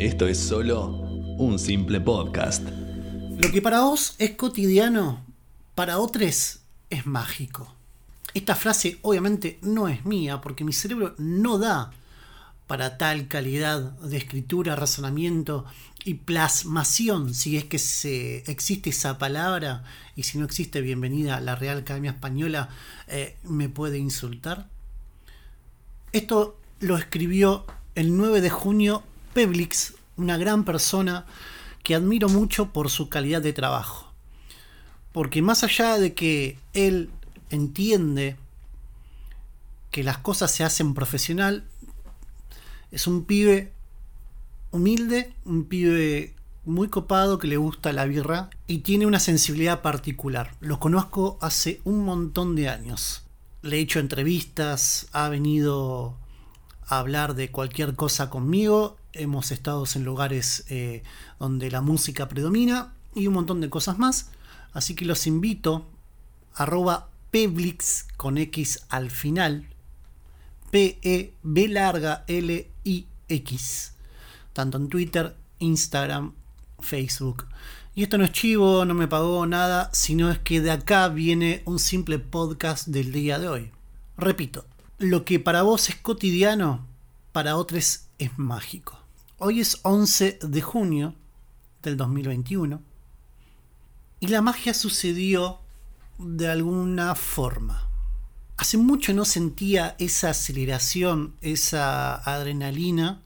Esto es solo un simple podcast. Lo que para vos es cotidiano, para otros es mágico. Esta frase obviamente no es mía porque mi cerebro no da para tal calidad de escritura, razonamiento y plasmación, si es que se, existe esa palabra, y si no existe, bienvenida a la Real Academia Española, eh, me puede insultar. Esto lo escribió el 9 de junio Peblix, una gran persona que admiro mucho por su calidad de trabajo. Porque más allá de que él entiende que las cosas se hacen profesional, es un pibe humilde, un pibe muy copado que le gusta la birra y tiene una sensibilidad particular. Lo conozco hace un montón de años. Le he hecho entrevistas, ha venido hablar de cualquier cosa conmigo. Hemos estado en lugares eh, donde la música predomina y un montón de cosas más. Así que los invito arroba Peblix con X al final. P-E-B larga L-I-X. Tanto en Twitter, Instagram, Facebook. Y esto no es chivo, no me pagó nada, sino es que de acá viene un simple podcast del día de hoy. Repito, lo que para vos es cotidiano, para otros es mágico. Hoy es 11 de junio del 2021 y la magia sucedió de alguna forma. Hace mucho no sentía esa aceleración, esa adrenalina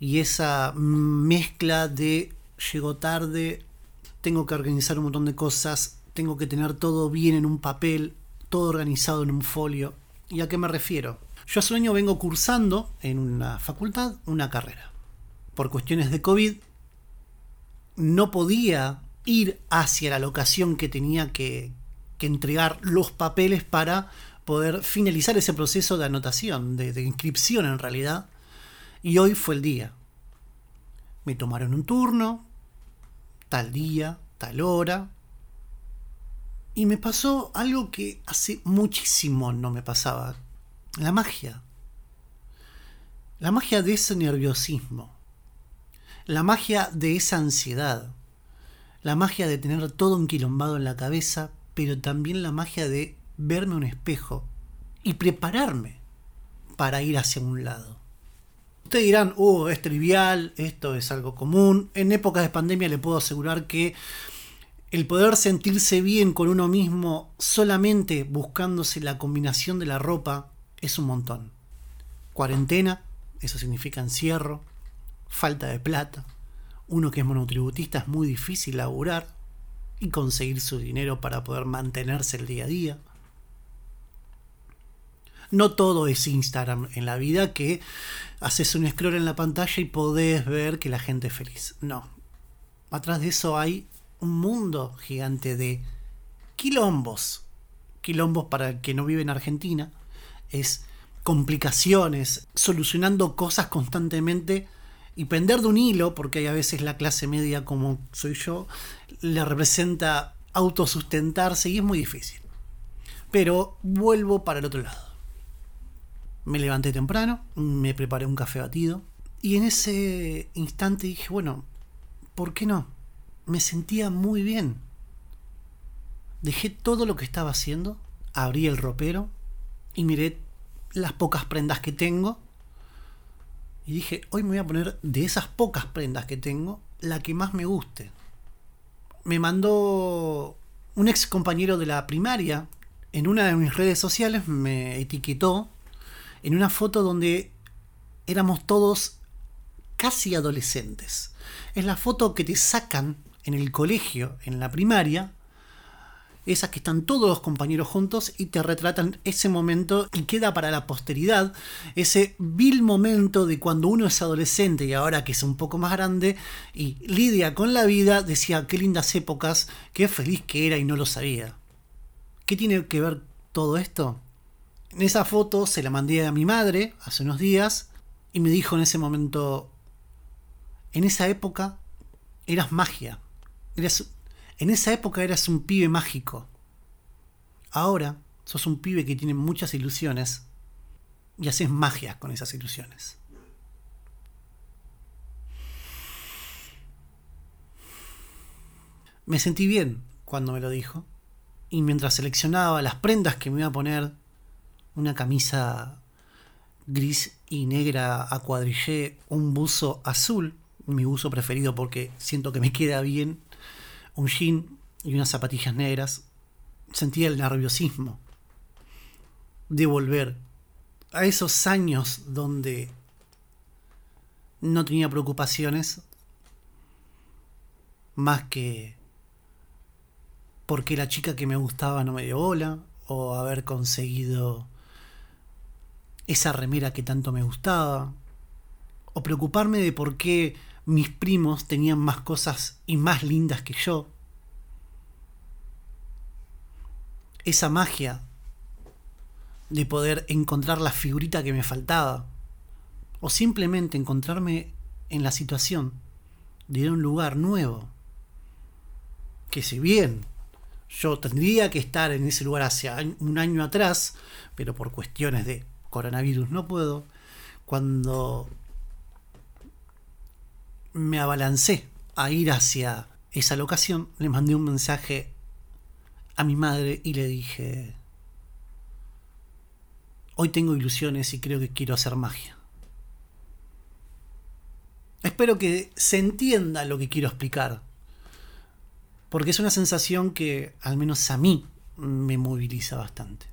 y esa mezcla de llego tarde, tengo que organizar un montón de cosas, tengo que tener todo bien en un papel, todo organizado en un folio. ¿Y a qué me refiero? Yo hace un año vengo cursando en una facultad una carrera. Por cuestiones de COVID no podía ir hacia la locación que tenía que, que entregar los papeles para poder finalizar ese proceso de anotación, de, de inscripción en realidad. Y hoy fue el día. Me tomaron un turno, tal día, tal hora. Y me pasó algo que hace muchísimo no me pasaba. La magia. La magia de ese nerviosismo. La magia de esa ansiedad. La magia de tener todo enquilombado en la cabeza, pero también la magia de verme un espejo y prepararme para ir hacia un lado. Ustedes dirán, oh, es trivial, esto es algo común. En épocas de pandemia le puedo asegurar que el poder sentirse bien con uno mismo solamente buscándose la combinación de la ropa es un montón. Cuarentena, eso significa encierro, falta de plata. Uno que es monotributista es muy difícil laburar y conseguir su dinero para poder mantenerse el día a día. No todo es Instagram en la vida que haces un scroll en la pantalla y podés ver que la gente es feliz. No. Atrás de eso hay un mundo gigante de quilombos. Quilombos para el que no vive en Argentina. Es complicaciones, solucionando cosas constantemente y pender de un hilo, porque a veces la clase media como soy yo, le representa autosustentarse y es muy difícil. Pero vuelvo para el otro lado. Me levanté temprano, me preparé un café batido y en ese instante dije, bueno, ¿por qué no? Me sentía muy bien. Dejé todo lo que estaba haciendo, abrí el ropero y miré las pocas prendas que tengo y dije, hoy me voy a poner de esas pocas prendas que tengo, la que más me guste. Me mandó un ex compañero de la primaria, en una de mis redes sociales me etiquetó en una foto donde éramos todos casi adolescentes. Es la foto que te sacan en el colegio, en la primaria, esas que están todos los compañeros juntos y te retratan ese momento y queda para la posteridad ese vil momento de cuando uno es adolescente y ahora que es un poco más grande y lidia con la vida, decía qué lindas épocas, qué feliz que era y no lo sabía. ¿Qué tiene que ver todo esto? En esa foto se la mandé a mi madre hace unos días y me dijo en ese momento, en esa época eras magia, Eras, en esa época eras un pibe mágico. Ahora sos un pibe que tiene muchas ilusiones y haces magia con esas ilusiones. Me sentí bien cuando me lo dijo y mientras seleccionaba las prendas que me iba a poner, una camisa gris y negra a cuadrillé, un buzo azul, mi buzo preferido porque siento que me queda bien un jean y unas zapatillas negras, sentía el nerviosismo de volver a esos años donde no tenía preocupaciones más que porque la chica que me gustaba no me dio bola o haber conseguido esa remera que tanto me gustaba o preocuparme de por qué mis primos tenían más cosas y más lindas que yo. Esa magia de poder encontrar la figurita que me faltaba. O simplemente encontrarme en la situación de ir a un lugar nuevo. Que si bien yo tendría que estar en ese lugar hace un año atrás, pero por cuestiones de coronavirus no puedo, cuando me abalancé a ir hacia esa locación, le mandé un mensaje a mi madre y le dije, hoy tengo ilusiones y creo que quiero hacer magia. Espero que se entienda lo que quiero explicar, porque es una sensación que al menos a mí me moviliza bastante.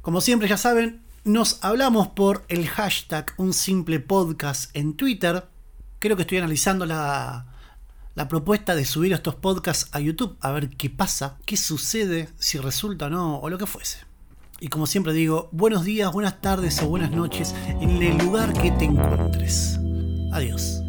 Como siempre ya saben, nos hablamos por el hashtag un simple podcast en Twitter creo que estoy analizando la, la propuesta de subir estos podcasts a YouTube a ver qué pasa, qué sucede, si resulta o no, o lo que fuese. Y como siempre digo, buenos días, buenas tardes o buenas noches en el lugar que te encuentres. Adiós.